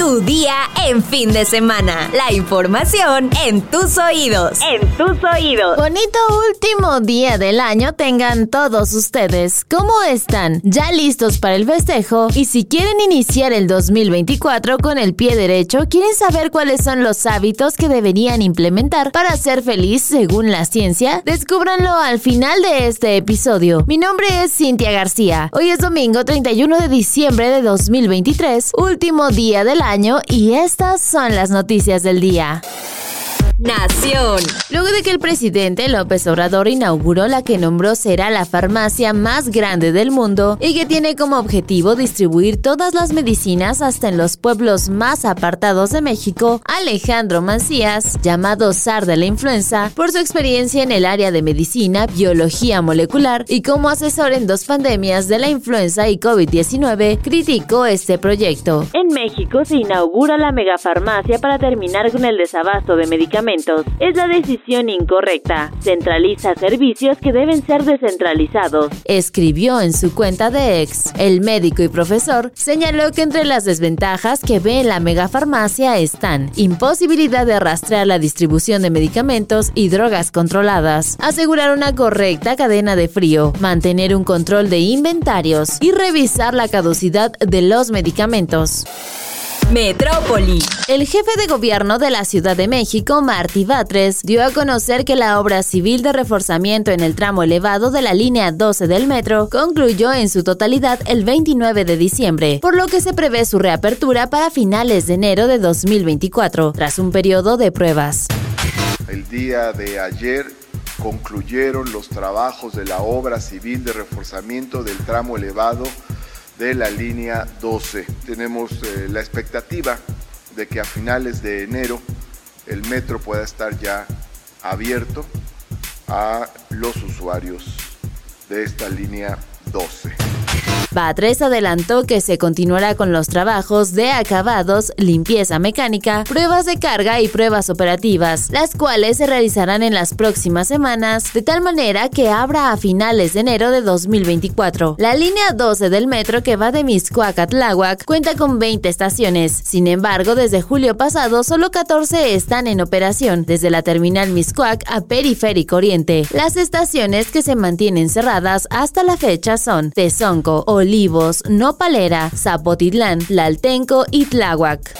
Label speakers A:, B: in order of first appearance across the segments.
A: Tu día en fin de semana. La información en tus oídos. En tus oídos.
B: Bonito último día del año tengan todos ustedes. ¿Cómo están? ¿Ya listos para el festejo? Y si quieren iniciar el 2024 con el pie derecho, ¿quieren saber cuáles son los hábitos que deberían implementar para ser feliz según la ciencia? Descúbranlo al final de este episodio. Mi nombre es Cintia García. Hoy es domingo 31 de diciembre de 2023, último día del año y estas son las noticias del día.
A: Nación.
B: Luego de que el presidente López Obrador inauguró la que nombró será la farmacia más grande del mundo y que tiene como objetivo distribuir todas las medicinas hasta en los pueblos más apartados de México, Alejandro Mancías, llamado zar de la influenza, por su experiencia en el área de medicina, biología molecular y como asesor en dos pandemias de la influenza y COVID-19, criticó este proyecto.
C: En México se inaugura la megafarmacia para terminar con el desabasto de medicamentos es la decisión incorrecta. Centraliza servicios que deben ser descentralizados.
B: Escribió en su cuenta de ex. El médico y profesor señaló que entre las desventajas que ve en la megafarmacia están imposibilidad de rastrear la distribución de medicamentos y drogas controladas, asegurar una correcta cadena de frío, mantener un control de inventarios y revisar la caducidad de los medicamentos.
A: Metrópoli.
B: El jefe de gobierno de la Ciudad de México, Martí Batres, dio a conocer que la obra civil de reforzamiento en el tramo elevado de la línea 12 del metro concluyó en su totalidad el 29 de diciembre, por lo que se prevé su reapertura para finales de enero de 2024, tras un periodo de pruebas.
D: El día de ayer concluyeron los trabajos de la obra civil de reforzamiento del tramo elevado de la línea 12. Tenemos eh, la expectativa de que a finales de enero el metro pueda estar ya abierto a los usuarios de esta línea 12.
B: Batres adelantó que se continuará con los trabajos de acabados, limpieza mecánica, pruebas de carga y pruebas operativas, las cuales se realizarán en las próximas semanas, de tal manera que abra a finales de enero de 2024. La línea 12 del metro que va de Miscuac a Tláhuac cuenta con 20 estaciones. Sin embargo, desde julio pasado solo 14 están en operación, desde la terminal Miscuac a Periférico Oriente. Las estaciones que se mantienen cerradas hasta la fecha son Tezonco, Olivos, Nopalera, Zapotitlán, Tlaltenco y Tláhuac.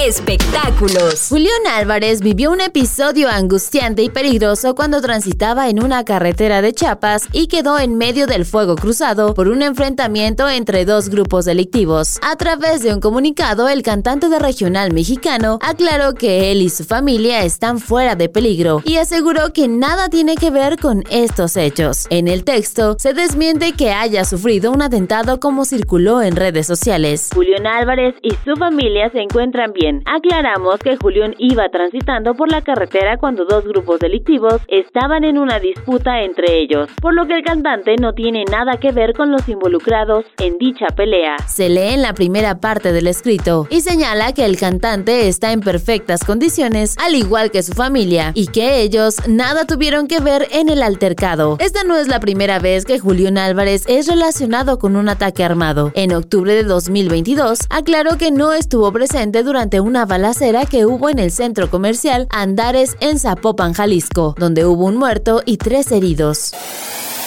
A: Espectáculos.
B: Julián Álvarez vivió un episodio angustiante y peligroso cuando transitaba en una carretera de Chiapas y quedó en medio del fuego cruzado por un enfrentamiento entre dos grupos delictivos. A través de un comunicado, el cantante de regional mexicano aclaró que él y su familia están fuera de peligro y aseguró que nada tiene que ver con estos hechos. En el texto, se desmiente que haya sufrido un atentado como circuló en redes sociales.
C: Julián Álvarez y su familia se encuentran bien Aclaramos que Julián iba transitando por la carretera cuando dos grupos delictivos estaban en una disputa entre ellos, por lo que el cantante no tiene nada que ver con los involucrados en dicha pelea.
B: Se lee en la primera parte del escrito y señala que el cantante está en perfectas condiciones, al igual que su familia, y que ellos nada tuvieron que ver en el altercado. Esta no es la primera vez que Julián Álvarez es relacionado con un ataque armado. En octubre de 2022, aclaró que no estuvo presente durante una balacera que hubo en el centro comercial Andares en Zapopan, Jalisco, donde hubo un muerto y tres heridos.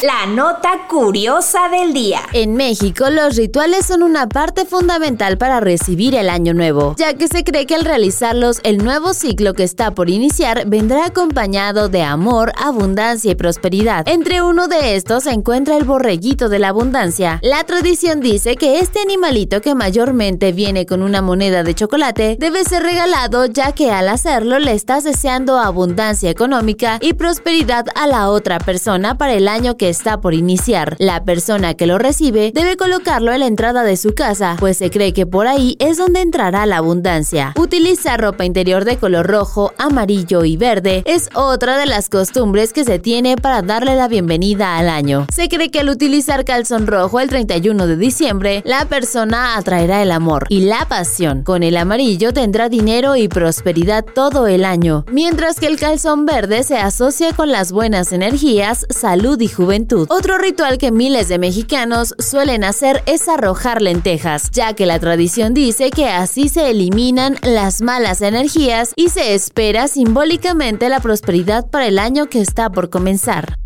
A: La nota curiosa del día.
B: En México, los rituales son una parte fundamental para recibir el año nuevo, ya que se cree que al realizarlos el nuevo ciclo que está por iniciar vendrá acompañado de amor, abundancia y prosperidad. Entre uno de estos se encuentra el borreguito de la abundancia. La tradición dice que este animalito que mayormente viene con una moneda de chocolate debe ser regalado ya que al hacerlo le estás deseando abundancia económica y prosperidad a la otra persona para el año que está por iniciar. La persona que lo recibe debe colocarlo en la entrada de su casa, pues se cree que por ahí es donde entrará la abundancia. Utilizar ropa interior de color rojo, amarillo y verde es otra de las costumbres que se tiene para darle la bienvenida al año. Se cree que al utilizar calzón rojo el 31 de diciembre, la persona atraerá el amor y la pasión. Con el amarillo tendrá dinero y prosperidad todo el año, mientras que el calzón verde se asocia con las buenas energías, salud y juventud Otro ritual que miles de mexicanos suelen hacer es arrojar lentejas, ya que la tradición dice que así se eliminan las malas energías y se espera simbólicamente la prosperidad para el año que está por comenzar.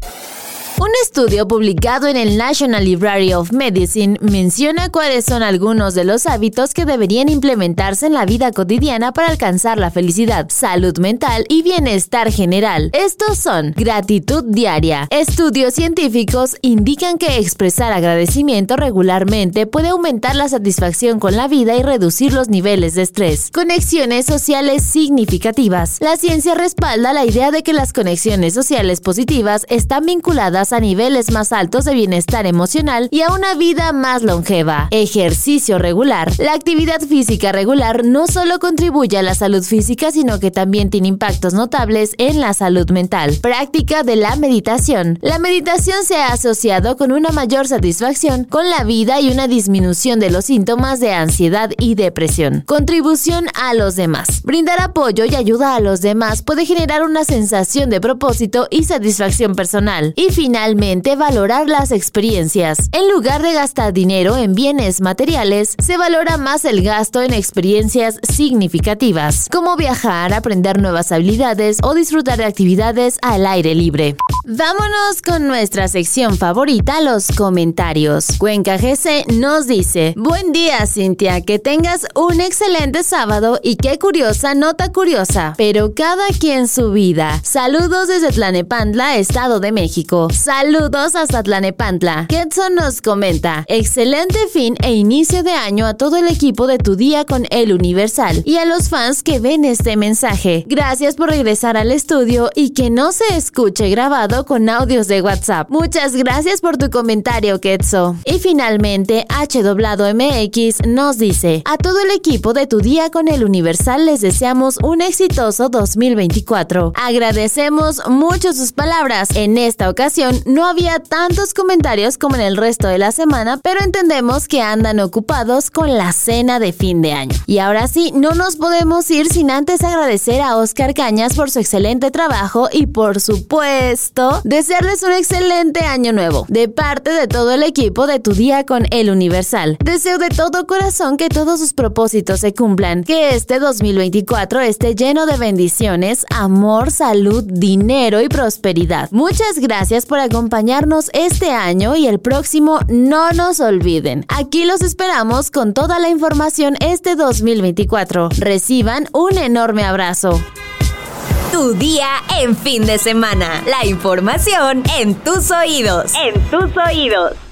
B: Un estudio publicado en el National Library of Medicine menciona cuáles son algunos de los hábitos que deberían implementarse en la vida cotidiana para alcanzar la felicidad, salud mental y bienestar general. Estos son gratitud diaria. Estudios científicos indican que expresar agradecimiento regularmente puede aumentar la satisfacción con la vida y reducir los niveles de estrés. Conexiones sociales significativas. La ciencia respalda la idea de que las conexiones sociales positivas están vinculadas a niveles más altos de bienestar emocional y a una vida más longeva. Ejercicio regular. La actividad física regular no solo contribuye a la salud física, sino que también tiene impactos notables en la salud mental. Práctica de la meditación. La meditación se ha asociado con una mayor satisfacción con la vida y una disminución de los síntomas de ansiedad y depresión. Contribución a los demás. Brindar apoyo y ayuda a los demás puede generar una sensación de propósito y satisfacción personal. Y finalmente valorar las experiencias. En lugar de gastar dinero en bienes materiales, se valora más el gasto en experiencias significativas, como viajar, aprender nuevas habilidades o disfrutar de actividades al aire libre. Vámonos con nuestra sección favorita, los comentarios. Cuenca GC nos dice, buen día Cintia, que tengas un excelente sábado y qué curiosa nota curiosa, pero cada quien su vida. Saludos desde Tlanepantla, Estado de México. Saludos hasta Tlanepantla. Ketson nos comenta, excelente fin e inicio de año a todo el equipo de tu día con El Universal y a los fans que ven este mensaje. Gracias por regresar al estudio y que no se escuche grabado con audios de WhatsApp. Muchas gracias por tu comentario, Ketso. Y finalmente, H doblado MX nos dice, a todo el equipo de tu día con El Universal les deseamos un exitoso 2024. Agradecemos mucho sus palabras. En esta no había tantos comentarios como en el resto de la semana, pero entendemos que andan ocupados con la cena de fin de año. Y ahora sí, no nos podemos ir sin antes agradecer a Oscar Cañas por su excelente trabajo y por supuesto, desearles un excelente año nuevo. De parte de todo el equipo de tu día con El Universal, deseo de todo corazón que todos sus propósitos se cumplan, que este 2024 esté lleno de bendiciones, amor, salud, dinero y prosperidad. Muchas gracias por acompañarnos este año y el próximo no nos olviden. Aquí los esperamos con toda la información este 2024. Reciban un enorme abrazo.
A: Tu día en fin de semana. La información en tus oídos.
C: En tus oídos.